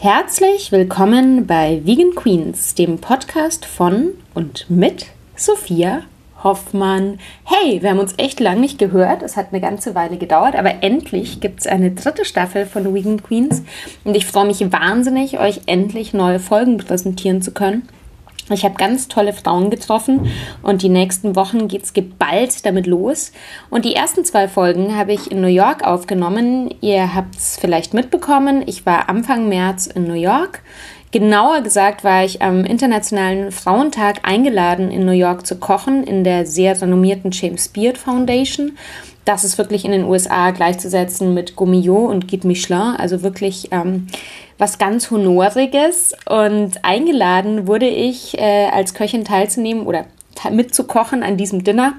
Herzlich willkommen bei Vegan Queens, dem Podcast von und mit Sophia Hoffmann. Hey, wir haben uns echt lang nicht gehört. Es hat eine ganze Weile gedauert, aber endlich gibt es eine dritte Staffel von Vegan Queens und ich freue mich wahnsinnig, euch endlich neue Folgen präsentieren zu können. Ich habe ganz tolle Frauen getroffen und die nächsten Wochen geht es geballt damit los. Und die ersten zwei Folgen habe ich in New York aufgenommen. Ihr habt es vielleicht mitbekommen. Ich war Anfang März in New York. Genauer gesagt war ich am Internationalen Frauentag eingeladen, in New York zu kochen, in der sehr renommierten James Beard Foundation. Das ist wirklich in den USA gleichzusetzen mit Gourmillot und Guide Michelin, also wirklich ähm, was ganz Honoriges. Und eingeladen wurde ich, äh, als Köchin teilzunehmen oder mitzukochen an diesem Dinner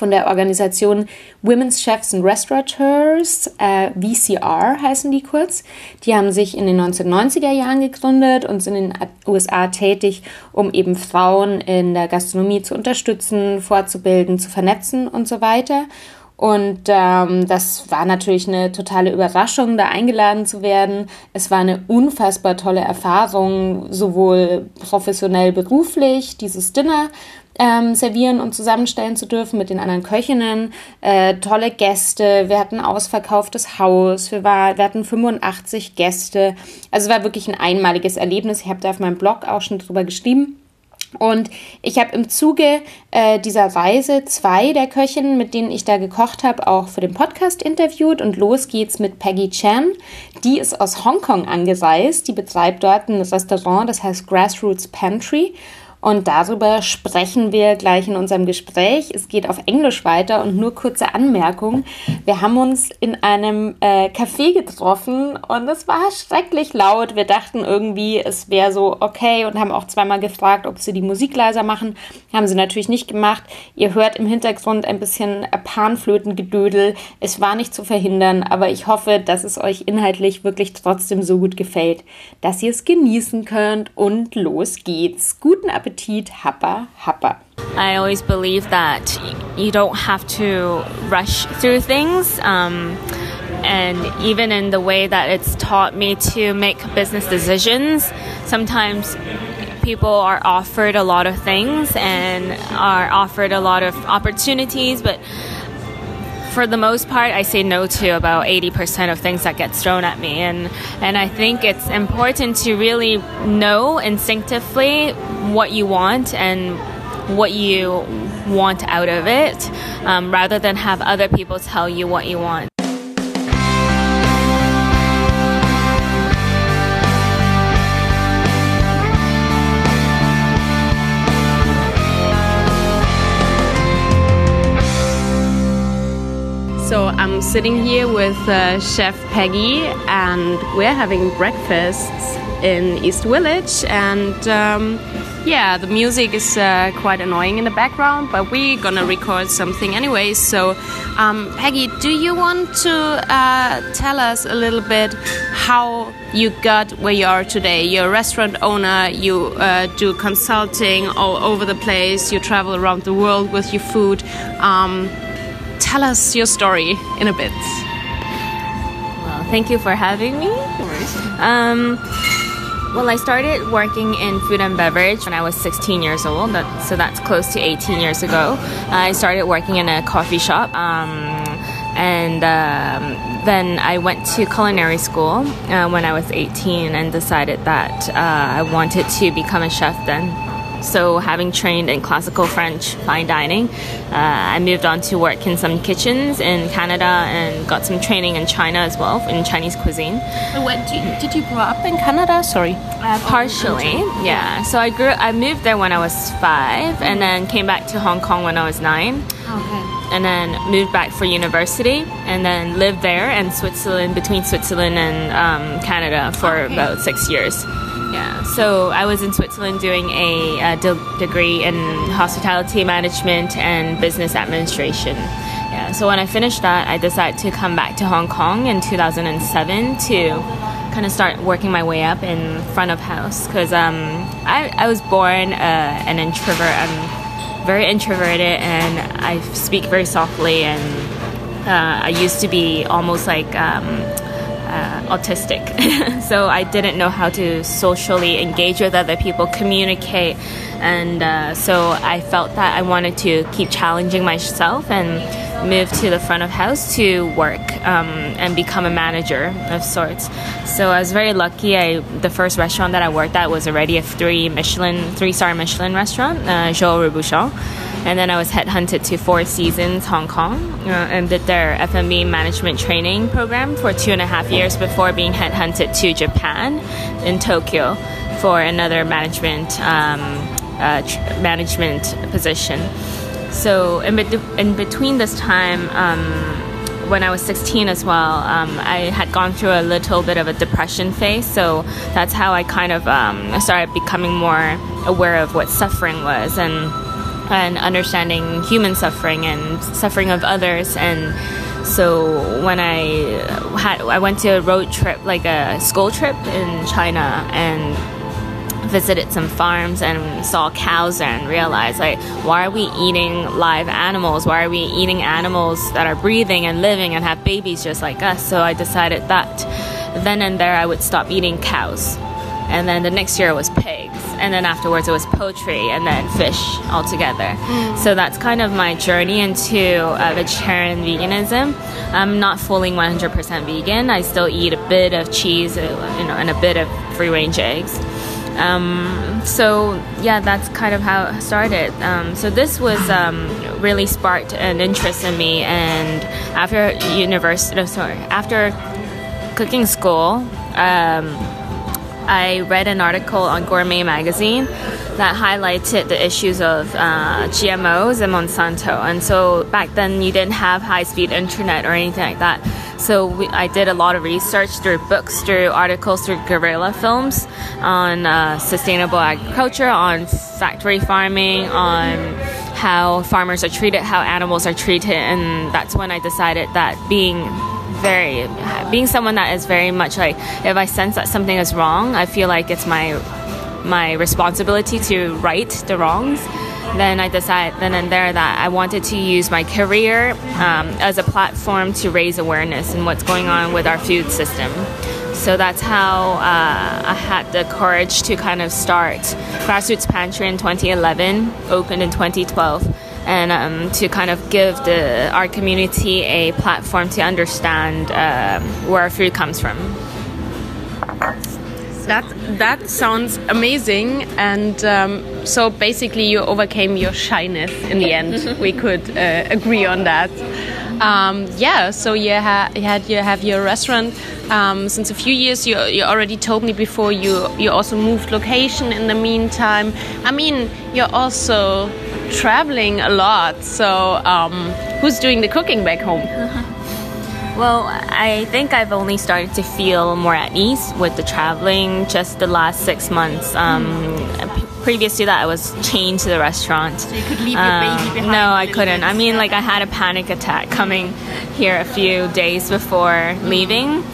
von der Organisation Women's Chefs and Restaurateurs, äh, VCR heißen die kurz. Die haben sich in den 1990er Jahren gegründet und sind in den USA tätig, um eben Frauen in der Gastronomie zu unterstützen, fortzubilden, zu vernetzen und so weiter. Und ähm, das war natürlich eine totale Überraschung, da eingeladen zu werden. Es war eine unfassbar tolle Erfahrung, sowohl professionell beruflich, dieses Dinner ähm, servieren und zusammenstellen zu dürfen mit den anderen Köchinnen. Äh, tolle Gäste, wir hatten ausverkauftes Haus, wir, war, wir hatten 85 Gäste. Also es war wirklich ein einmaliges Erlebnis. Ich habe da auf meinem Blog auch schon drüber geschrieben. Und ich habe im Zuge äh, dieser Reise zwei der Köchinnen, mit denen ich da gekocht habe, auch für den Podcast interviewt. Und los geht's mit Peggy Chan. Die ist aus Hongkong angereist. Die betreibt dort ein Restaurant, das heißt Grassroots Pantry. Und darüber sprechen wir gleich in unserem Gespräch. Es geht auf Englisch weiter und nur kurze Anmerkung. Wir haben uns in einem äh, Café getroffen und es war schrecklich laut. Wir dachten irgendwie, es wäre so okay und haben auch zweimal gefragt, ob sie die Musik leiser machen. Haben sie natürlich nicht gemacht. Ihr hört im Hintergrund ein bisschen Panflötengedödel. Es war nicht zu verhindern, aber ich hoffe, dass es euch inhaltlich wirklich trotzdem so gut gefällt, dass ihr es genießen könnt und los geht's. Guten Appetit! Appetit. I always believe that you don't have to rush through things. Um, and even in the way that it's taught me to make business decisions, sometimes people are offered a lot of things and are offered a lot of opportunities, but for the most part, I say no to about 80% of things that get thrown at me. And, and I think it's important to really know instinctively what you want and what you want out of it um, rather than have other people tell you what you want. I'm sitting here with uh, Chef Peggy, and we're having breakfast in East Village. And um, yeah, the music is uh, quite annoying in the background, but we're gonna record something anyway. So, um, Peggy, do you want to uh, tell us a little bit how you got where you are today? You're a restaurant owner, you uh, do consulting all over the place, you travel around the world with your food. Um, tell us your story in a bit. Well, thank you for having me. Um, well, I started working in food and beverage when I was 16 years old, that, so that's close to 18 years ago. I started working in a coffee shop. Um, and um, then I went to culinary school uh, when I was 18 and decided that uh, I wanted to become a chef then. So, having trained in classical French fine dining, uh, I moved on to work in some kitchens in Canada and got some training in China as well in Chinese cuisine. What, did, you, did you grow up in Canada? Sorry. Uh, partially, yeah. So I grew. I moved there when I was five, and then came back to Hong Kong when I was nine. Okay. And then moved back for university, and then lived there and Switzerland between Switzerland and um, Canada for okay. about six years. Yeah, so I was in Switzerland doing a, a de- degree in hospitality management and business administration. Yeah, so when I finished that, I decided to come back to Hong Kong in 2007 to kind of start working my way up in front of house because um, I, I was born uh, an introvert. I'm very introverted and I speak very softly and uh, I used to be almost like um, autistic, so I didn't know how to socially engage with other people, communicate, and uh, so I felt that I wanted to keep challenging myself and move to the front of house to work um, and become a manager of sorts. So I was very lucky. I the first restaurant that I worked at was already a three Michelin, three star Michelin restaurant, uh, Joël Robuchon. And then I was headhunted to Four Seasons Hong Kong uh, and did their F&B management training program for two and a half years before being headhunted to Japan in Tokyo for another management um, uh, tr- management position. So in, be- in between this time, um, when I was 16 as well, um, I had gone through a little bit of a depression phase. So that's how I kind of um, started becoming more aware of what suffering was and and understanding human suffering and suffering of others and so when I had I went to a road trip like a school trip in China and visited some farms and saw cows and realized like why are we eating live animals? Why are we eating animals that are breathing and living and have babies just like us? So i decided that then and there i would stop eating cows. And then the next year it was pigs. And then afterwards it was poultry and then fish altogether. So that's kind of my journey into uh, vegetarian veganism. I'm not fully 100% vegan. I still eat a bit of cheese uh, you know and a bit of free range eggs um, so yeah, that's kind of how it started. Um, so this was um, really sparked an interest in me, and after university, no, sorry, after cooking school, um, I read an article on Gourmet magazine that highlighted the issues of uh, GMOs and Monsanto. And so back then, you didn't have high speed internet or anything like that. So we, I did a lot of research through books, through articles, through guerrilla films on uh, sustainable agriculture, on factory farming, on how farmers are treated, how animals are treated, and that's when I decided that being very being someone that is very much like if I sense that something is wrong, I feel like it's my my responsibility to right the wrongs. Then I decided then and there that I wanted to use my career um, as a platform to raise awareness in what's going on with our food system. So that's how uh, I had the courage to kind of start Grassroots Pantry in 2011, opened in 2012 and um, to kind of give the our community a platform to understand uh, where our food comes from. That that sounds amazing, and um, so basically you overcame your shyness in the end. we could uh, agree on that. Um, yeah, so you, ha you had you have your restaurant um, since a few years. You, you already told me before you you also moved location in the meantime. I mean, you're also traveling a lot. So um, who's doing the cooking back home? Well, I think I've only started to feel more at ease with the traveling just the last six months. Um, p- previous to that, I was chained to the restaurant. So you could leave your Um, baby behind. No, I couldn't. I mean, like I had a panic attack coming here a few days before leaving.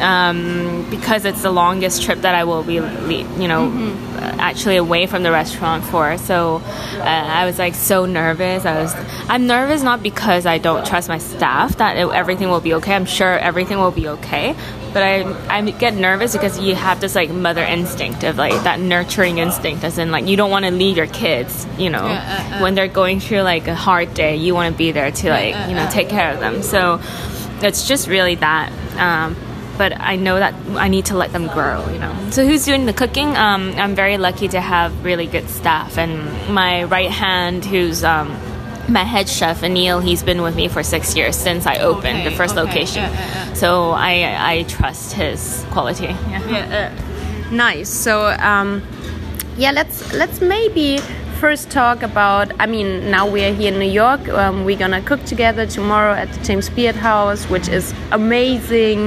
Um, because it's the longest trip that I will be, you know, Mm-hmm. uh, actually away from the restaurant for. So uh, I was like so nervous. I was, I'm nervous not because I don't trust my staff that it, everything will be okay. I'm sure everything will be okay. But I, I get nervous because you have this like mother instinct of like that nurturing instinct, as in like you don't want to leave your kids, you know, Yeah, uh, uh. when they're going through like a hard day. You want to be there to like you know take care of them. So it's just really that. Um, but I know that I need to let them grow, you know. So who's doing the cooking? Um, I'm very lucky to have really good staff, and my right hand, who's um, my head chef, Anil, he's been with me for six years since I opened the first okay, location. yeah, yeah, yeah. So I I trust his quality. Yeah. Yeah, uh, nice. So um, yeah, let's let's maybe first talk about. I mean, now we are here in New York. Um, we're gonna cook together tomorrow at the James Beard House, which is amazing.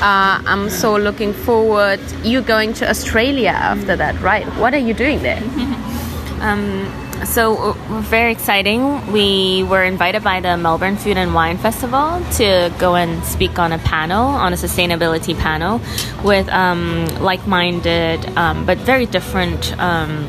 Uh, I'm so looking forward. You're going to Australia after that, right? What are you doing there? So uh, very exciting. We were invited by the Melbourne Food and Wine Festival to go and speak on a panel, on a sustainability panel, with um, like-minded um, but very different um,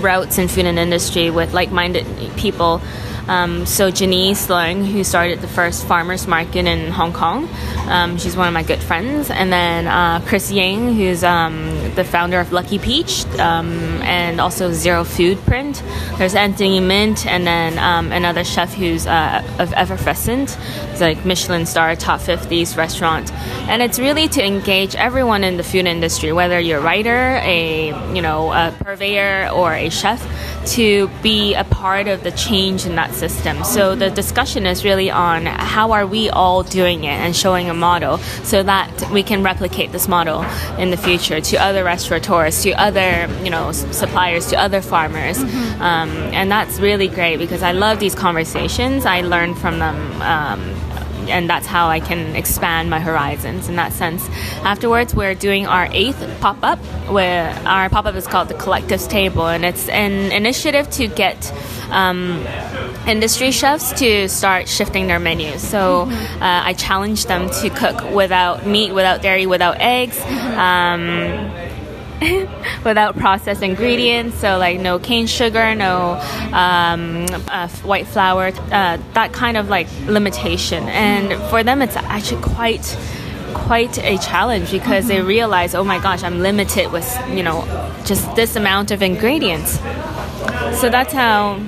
routes in food and industry with like-minded people Um, so Janice Leung, who started the first farmers market in Hong Kong, um, she's one of my good friends, and then uh, Chris Ying, who's um, the founder of Lucky Peach, um, and also Zero Food Print. There's Anthony Myint, and then um, another chef who's uh, of Effervescent. It's like Michelin star, top 50s restaurant, and it's really to engage everyone in the food industry, whether you're a writer, a you know a purveyor, or a chef to be a part of the change in that system. So the discussion is really on how are we all doing it and showing a model so that we can replicate this model in the future to other restaurateurs, to other you know suppliers, to other farmers, mm-hmm. um, and that's really great because I love these conversations. I learn from them. Um, and that's how I can expand my horizons in that sense. Afterwards, we're doing our eighth pop up, where our pop up is called the Collectives Table, and it's an initiative to get um, industry chefs to start shifting their menus. So uh, I challenge them to cook without meat, without dairy, without eggs. Um, without processed ingredients, so like no cane sugar, no um, uh, white flour, uh, that kind of like limitation. And for them, it's actually quite quite a challenge because they realize, oh my gosh, I'm limited with you know just this amount of ingredients. So that's how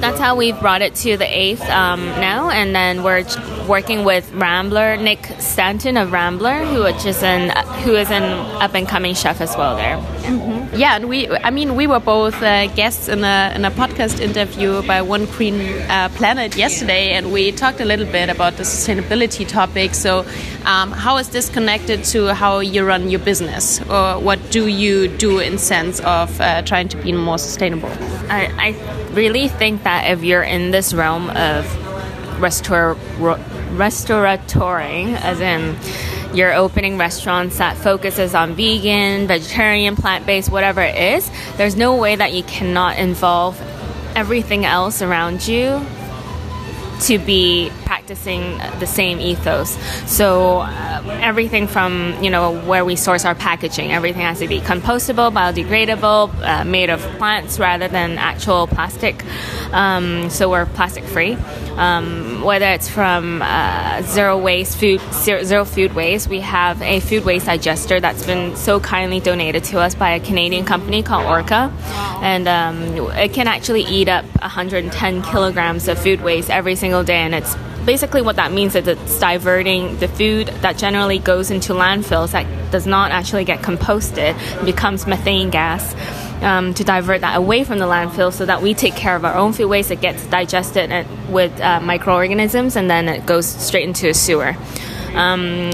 that's how we've brought it to the eighth um, now, and then we're working with Ramblr Nick Stanton of Ramblr, who is an who is an up and coming chef as well there. Mm-hmm. Yeah, and we I mean we were both uh, guests in a in a podcast interview by One Green uh, Planet yesterday, and we talked a little bit about the sustainability topic. So, um, how is this connected to how you run your business, or what do you do in sense of uh, trying to be more sustainable? I, I really think that if you're in this realm of restaur- restaurateuring, as in you're opening restaurants that focuses on vegan, vegetarian, plant-based, whatever it is, there's no way that you cannot involve everything else around you to be practicing the same ethos. So uh, everything from you know where we source our packaging, everything has to be compostable, biodegradable, uh, made of plants rather than actual plastic. Um, so we're plastic free. Um, whether it's from uh, zero waste food, zero, food waste, we have a food waste digester that's been so kindly donated to us by a Canadian company called Orca, and um, it can actually eat up 110 kilograms of food waste every single day, and it's basically what that means is it's diverting the food that generally goes into landfills that does not actually get composted becomes methane gas um, to divert that away from the landfill so that we take care of our own food waste it gets digested with uh, microorganisms and then it goes straight into a sewer um,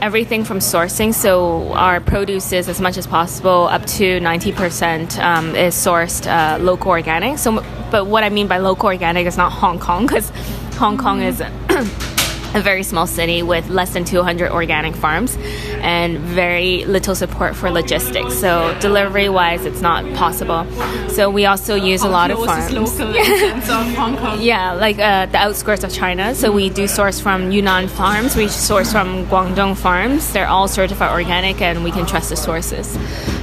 everything from sourcing. So our produce is as much as possible, up to 90% um, is sourced uh, local organic. So, but what I mean by local organic is not Hong Kong because Hong Kong is a very small city with less than 200 organic farms and very little support for logistics. So delivery wise, it's not possible. So we also use a lot of farms. yeah, like uh, the outskirts of China. So we do source from Yunnan farms. We source from Guangdong farms. They're all certified organic, and we can trust the sources.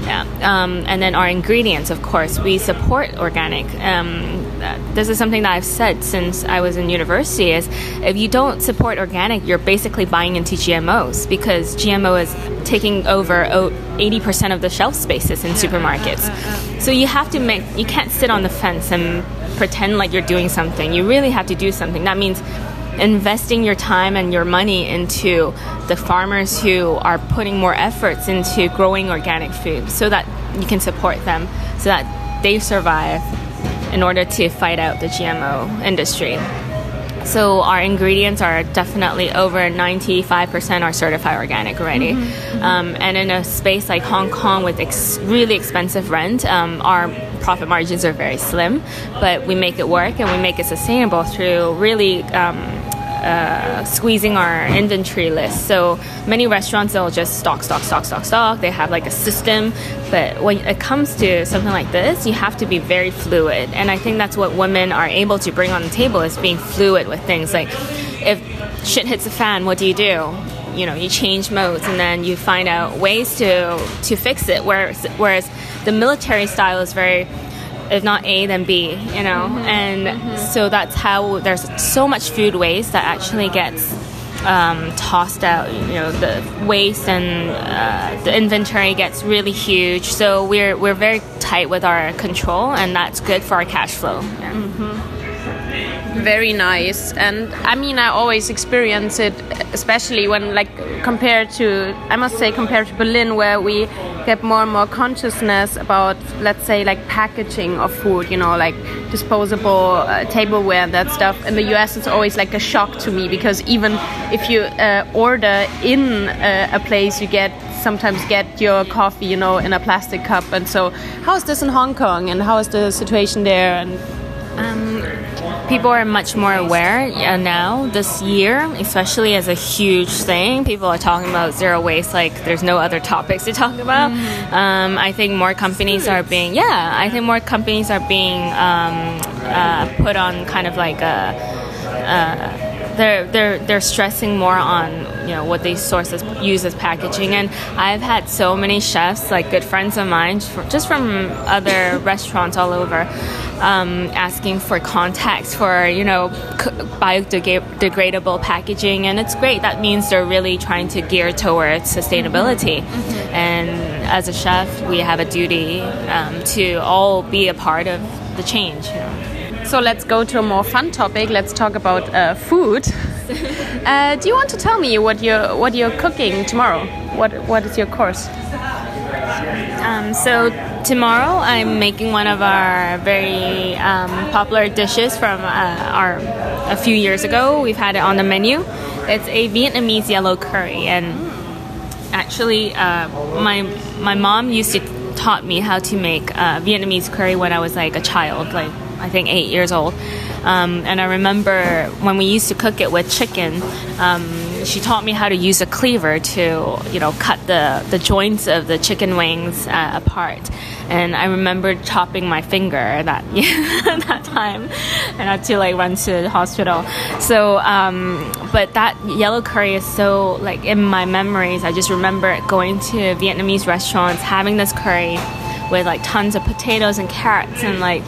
Yeah, um, and then our ingredients, of course, we support organic. Um, this is something that I've said since I was in university is if you don't support organic, you're basically buying into GMOs because GMO is taking over 80% of the shelf spaces in supermarkets. So you have to make you can't sit on the fence and pretend like you're doing something. You really have to do something. That means investing your time and your money into the farmers who are putting more efforts into growing organic food so that you can support them so that they survive in order to fight out the GMO industry. So our ingredients are definitely over 95% are certified organic already. Mm-hmm. Um, and in a space like Hong Kong with ex- really expensive rent, um, our profit margins are very slim, but we make it work and we make it sustainable through really um, uh, squeezing our inventory list. So many restaurants they'll just stock, stock, stock, stock, stock. They have like a system, but when it comes to something like this, you have to be very fluid. And I think that's what women are able to bring on the table is being fluid with things. Like if shit hits the fan, what do you do? You know, you change modes and then you find out ways to to fix it. Whereas whereas the military style is very if not A, then B, you know? Mm-hmm. And mm-hmm. so that's how there's so much food waste that actually gets um, tossed out. You know, the waste and uh, the inventory gets really huge. So we're, we're very tight with our control, and that's good for our cash flow. Yeah. Mm-hmm very nice and i mean i always experience it especially when like compared to i must say compared to berlin where we get more and more consciousness about let's say like packaging of food you know like disposable uh, tableware and that stuff. In the us it's always like a shock to me because even if you uh, order in uh, a place you get sometimes get your coffee you know in a plastic cup. And so how is this in hong kong? And how is the situation there? And um, people are much more aware uh, now this year, especially as a huge thing. People are talking about zero waste like there's no other topics to talk about. Mm-hmm. Um, I think more companies are being, yeah, I think more companies are being um, uh, put on kind of like a. Uh, they're they're they're stressing more on you know what they source as use as packaging. And I've had so many chefs like good friends of mine just from other restaurants all over um, asking for contacts for you know biodegradable packaging. And it's great. That means they're really trying to gear towards sustainability. Mm-hmm. and as a chef we have a duty um, to all be a part of the change you know so let's go to a more fun topic. Let's talk about uh, food. uh, do you want to tell me what you're what you're cooking tomorrow? What what is your course? Um, so tomorrow I'm making one of our very um, popular dishes from uh, our a few years ago. We've had it on the menu. It's a Vietnamese yellow curry, and actually, uh, my my mom used to taught me how to make uh, Vietnamese curry when I was like a child, like I think eight years old. Um, and I remember when we used to cook it with chicken, um, she taught me how to use a cleaver to, you know, cut the, the joints of the chicken wings uh, apart. And I remember chopping my finger that that time, and I had to like run to the hospital. So, um, but that yellow curry is so like in my memories. I just remember going to Vietnamese restaurants having this curry with like tons of potatoes and carrots and like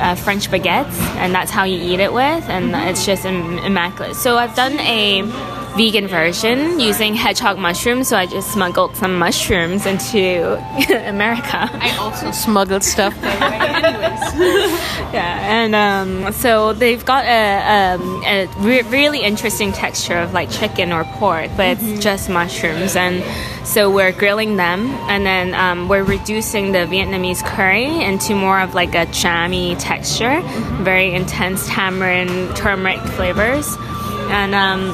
uh, French baguettes, and that's how you eat it with, and it's just Im- immaculate. So I've done a vegan version using hedgehog mushrooms. So I just smuggled some mushrooms into America. I also smuggled stuff. yeah, and um, so they've got a, um, a re- really interesting texture of like chicken or pork, but mm-hmm. it's just mushrooms. And so we're grilling them, and then um, we're reducing the Vietnamese curry into more of like a jammy texture, mm-hmm. very intense tamarind, turmeric flavors, and um,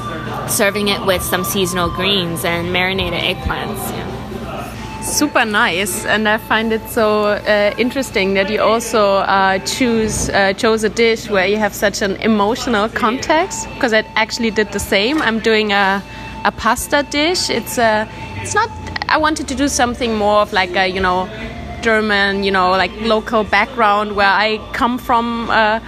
serving it with some seasonal greens and marinated eggplants. Yeah. Super nice, and I find it so uh, interesting that you also uh, choose uh, chose a dish where you have such an emotional context. Because I actually did the same. I'm doing a a pasta dish. It's a it's not. I wanted to do something more of like a you know German, you know, like local background where I come from. Uh,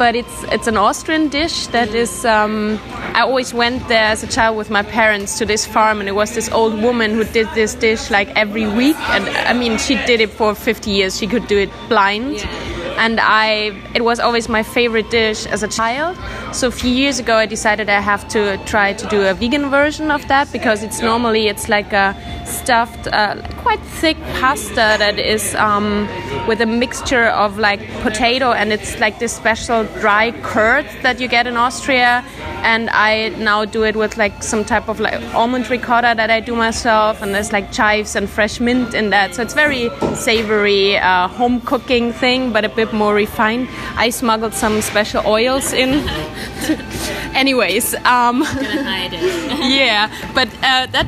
but it's it's an Austrian dish that is. Um, I always went there as a child with my parents to this farm, and it was this old woman who did this dish like every week. And I mean, she did it for 50 years. She could do it blind. Yeah and I it was always my favorite dish as a child. So a few years ago, I decided I have to try to do a vegan version of that because it's normally it's like a stuffed, uh, quite thick pasta that is um, with a mixture of like potato and it's like this special dry curd that you get in Austria. And I now do it with like some type of like almond ricotta that I do myself, and there's like chives and fresh mint in that. So it's very savory uh, home cooking thing, but a bit more refined. I smuggled some special oils in. Anyways, um, yeah, but uh, that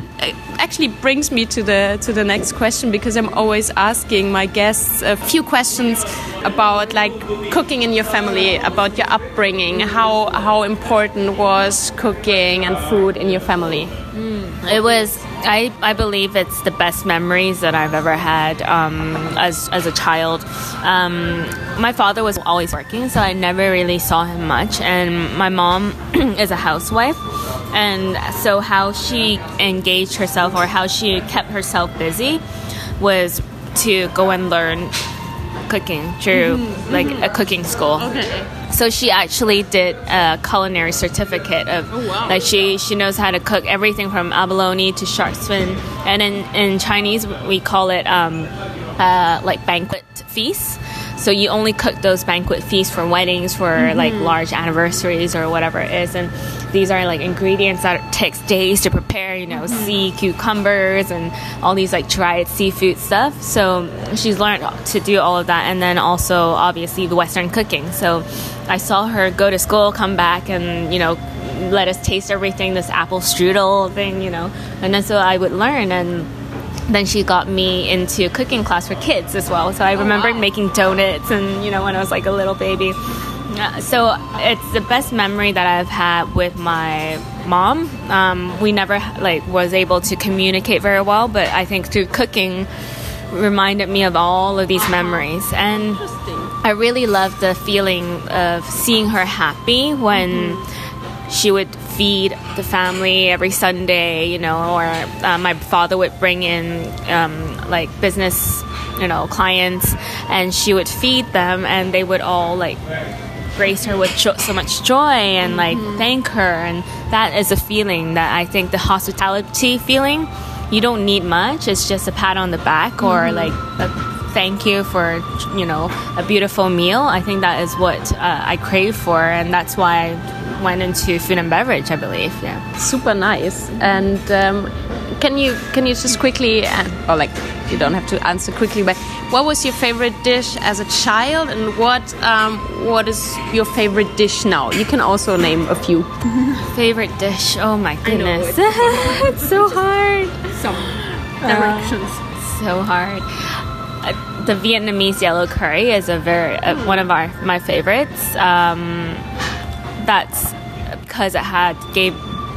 actually brings me to the to the next question because I'm always asking my guests a few questions about like cooking in your family, about your upbringing, how how important was cooking and food in your family. Mm. It was I, I believe it's the best memories that I've ever had um, as, as a child. Um, my father was always working, so I never really saw him much. And my mom is a housewife. And so, how she engaged herself or how she kept herself busy was to go and learn cooking through mm-hmm. like a cooking school. Okay. So she actually did a culinary certificate of Oh, wow. like she she knows how to cook everything from abalone to shark fin, and in in Chinese we call it um, uh, like banquet feasts. So you only cook those banquet feasts for weddings, for Mm-hmm. like large anniversaries or whatever it is, and these are like ingredients that takes days to prepare. You know, Mm-hmm. sea cucumbers and all these like dried seafood stuff. So she's learned to do all of that, and then also obviously the Western cooking. So I saw her go to school, come back, and you know let us taste everything. This apple strudel thing, you know, and then so I would learn and then she got me into cooking class for kids as well. So I remembered wow. making donuts and you know when I was like a little baby. So it's the best memory that I've had with my mom. Um, we never like was able to communicate very well, but I think through cooking reminded me of all of these memories. And I really love the feeling of seeing her happy when she would feed the family every Sunday, you know, or uh, my father would bring in um, like business, you know, clients, and she would feed them, and they would all like grace her with so much joy and like thank her, and that is a feeling that I think the hospitality feeling. You don't need much. It's just a pat on the back or like a thank you for you know a beautiful meal i think that is what uh, i crave for and that's why i went into food and beverage i believe yeah Super nice. And um, can you can you just quickly, uh, or like you don't have to answer quickly, but what was your favorite dish as a child, and what um, what is your favorite dish now? You can also name a few. favorite dish oh my know, goodness it's it's so hard Some directions. so hard uh, the vietnamese yellow curry is a very uh, one of our my favorites um, that's because it had gave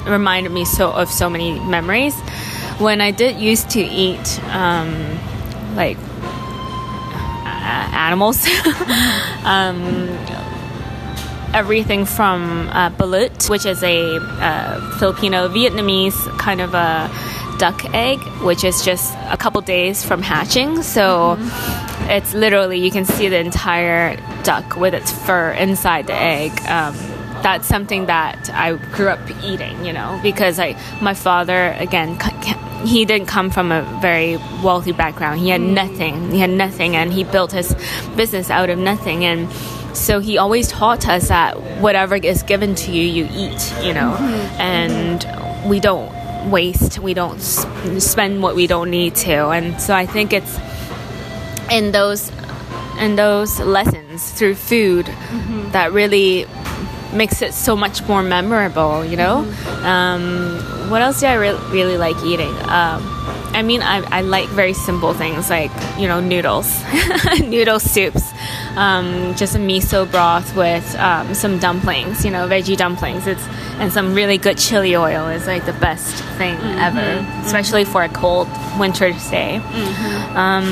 reminded me so of so many memories when i did used to eat um, like uh, animals um, everything from uh, balut, which is a uh, Filipino Vietnamese kind of a duck egg, which is just a couple days from hatching. So it's literally you can see the entire duck with its fur inside the egg. Um, that's something that I grew up eating, you know, because I my father again he didn't come from a very wealthy background. He had mm. nothing. He had nothing, and he built his business out of nothing. And so he always taught us that whatever is given to you, you eat, you know, mm-hmm. and we don't waste. We don't spend what we don't need to. And so I think it's in those in those lessons through food mm-hmm. that really makes it so much more memorable you know? Um, what else do i re- really like eating? Um, i mean I, I like very simple things like you know noodles noodle soups um, just a miso broth with um, some dumplings you know veggie dumplings. It's and some really good chili oil is like the best thing ever especially for a cold winter's day. Um,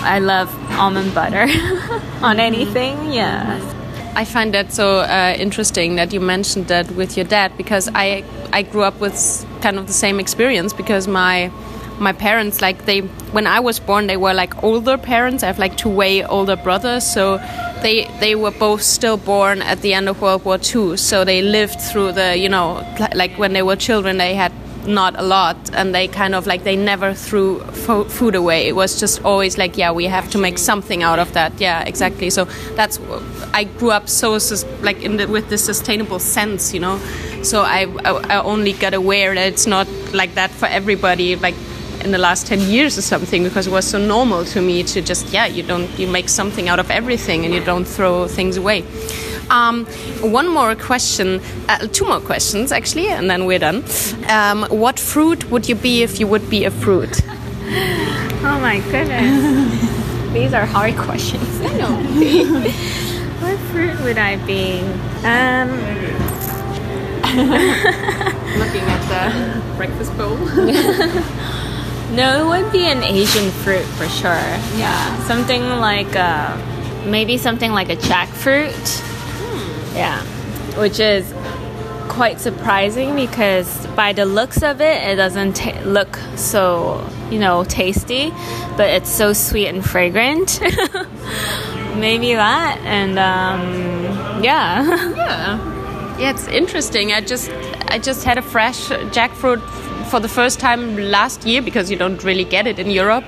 I love almond butter on anything. Yeah. I find that so uh, interesting that you mentioned that with your dad because I I grew up with kind of the same experience because my my parents like they when I was born they were like older parents. I have like two way older brothers, so they they were both still born at the end of World War II. So they lived through the you know like when they were children they had not a lot and they kind of like they never threw fo- food away. It was just always like yeah we have to make something out of that. Yeah exactly. So that's i grew up so like in the, with this sustainable sense you know? So I, I i only got aware that it's not like that for everybody like in the last 10 years or something because it was so normal to me to just yeah you don't you make something out of everything and you don't throw things away um, one more question, uh, two more questions actually, and then we're done. Um, what fruit would you be if you would be a fruit? Oh my goodness. These are hard questions. I know. what fruit would I be? Um, Looking at the breakfast bowl. no, it would be an Asian fruit for sure. Yeah. Something like uh, maybe something like a jackfruit. Yeah. Which is quite surprising because by the looks of it, it doesn't ta look so, you know, tasty, but it's so sweet and fragrant. maybe that, and um, yeah. yeah, yeah, it's interesting. I just I just had a fresh jackfruit for the first time last year because you don't really get it in Europe.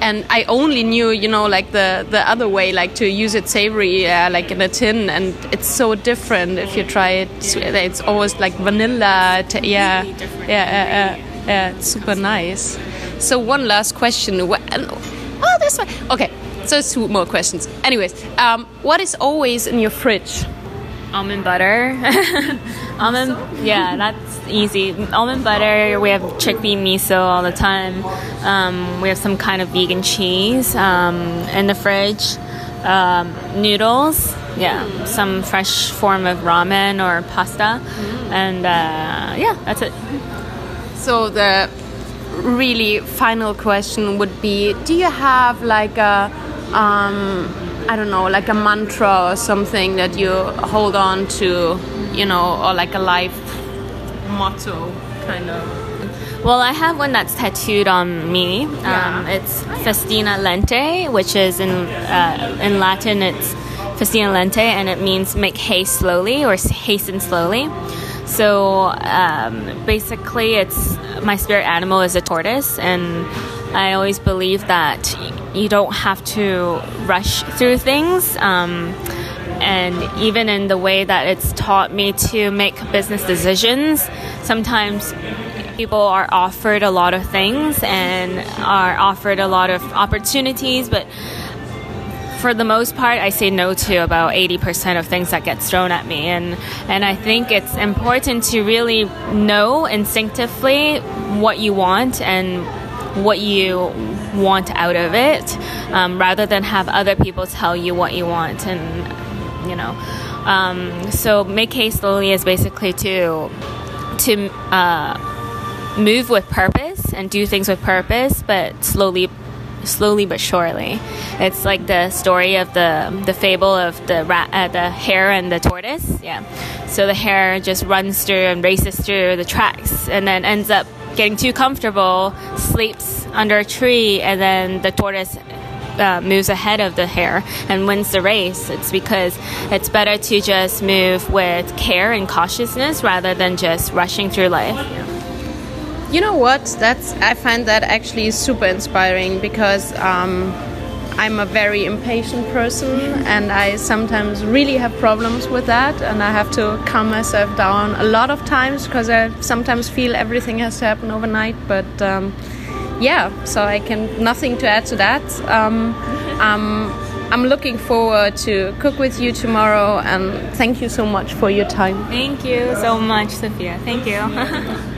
And I only knew, you know, like the, the other way, like to use it savory, uh, like in a tin, and it's so different if you try it. It's always like vanilla. T- yeah, yeah, yeah, yeah, yeah, it's super nice. So one last question. Oh, this one. Okay, so two more questions. Anyways, um, what is always in your fridge? Almond butter. almond, yeah, that's easy. Almond butter. We have chickpea miso all the time. Um, we have some kind of vegan cheese um, in the fridge. Um, noodles. Yeah, some fresh form of ramen or pasta, and uh, yeah, that's it. So the really final question would be: Do you have like a um, I don't know, like a mantra or something that you hold on to, you know, or like a life motto, kind of? Well, I have one that's tattooed on me. Yeah. Um, it's Festina Lente, which is in uh, in Latin. It's Festina Lente, and it means make haste slowly or hasten slowly. So um, basically, it's my spirit animal is a tortoise, and I always believe that you don't have to rush through things. Um, and even in the way that it's taught me to make business decisions, sometimes people are offered a lot of things and are offered a lot of opportunities, but for the most part, I say no to about 80% of things that get thrown at me. And, and I think it's important to really know instinctively what you want and what you want out of it um, rather than have other people tell you what you want and you know um, so make haste slowly is basically to to uh, move with purpose and do things with purpose but slowly slowly but surely. It's like the story of the the fable of the rat uh, the hare and the tortoise. Yeah. So the hare just runs through and races through the tracks and then ends up getting too comfortable, sleeps under a tree, and then the tortoise uh, moves ahead of the hare and wins the race. It's because it's better to just move with care and cautiousness rather than just rushing through life. You know what? That's I find that actually super inspiring because um, I'm a very impatient person and I sometimes really have problems with that and I have to calm myself down a lot of times because I sometimes feel everything has to happen overnight. But um, yeah, so I can nothing to add to that. Um, um, I'm looking forward to cook with you tomorrow and thank you so much for your time. Thank you so much, Sophia. Thank you.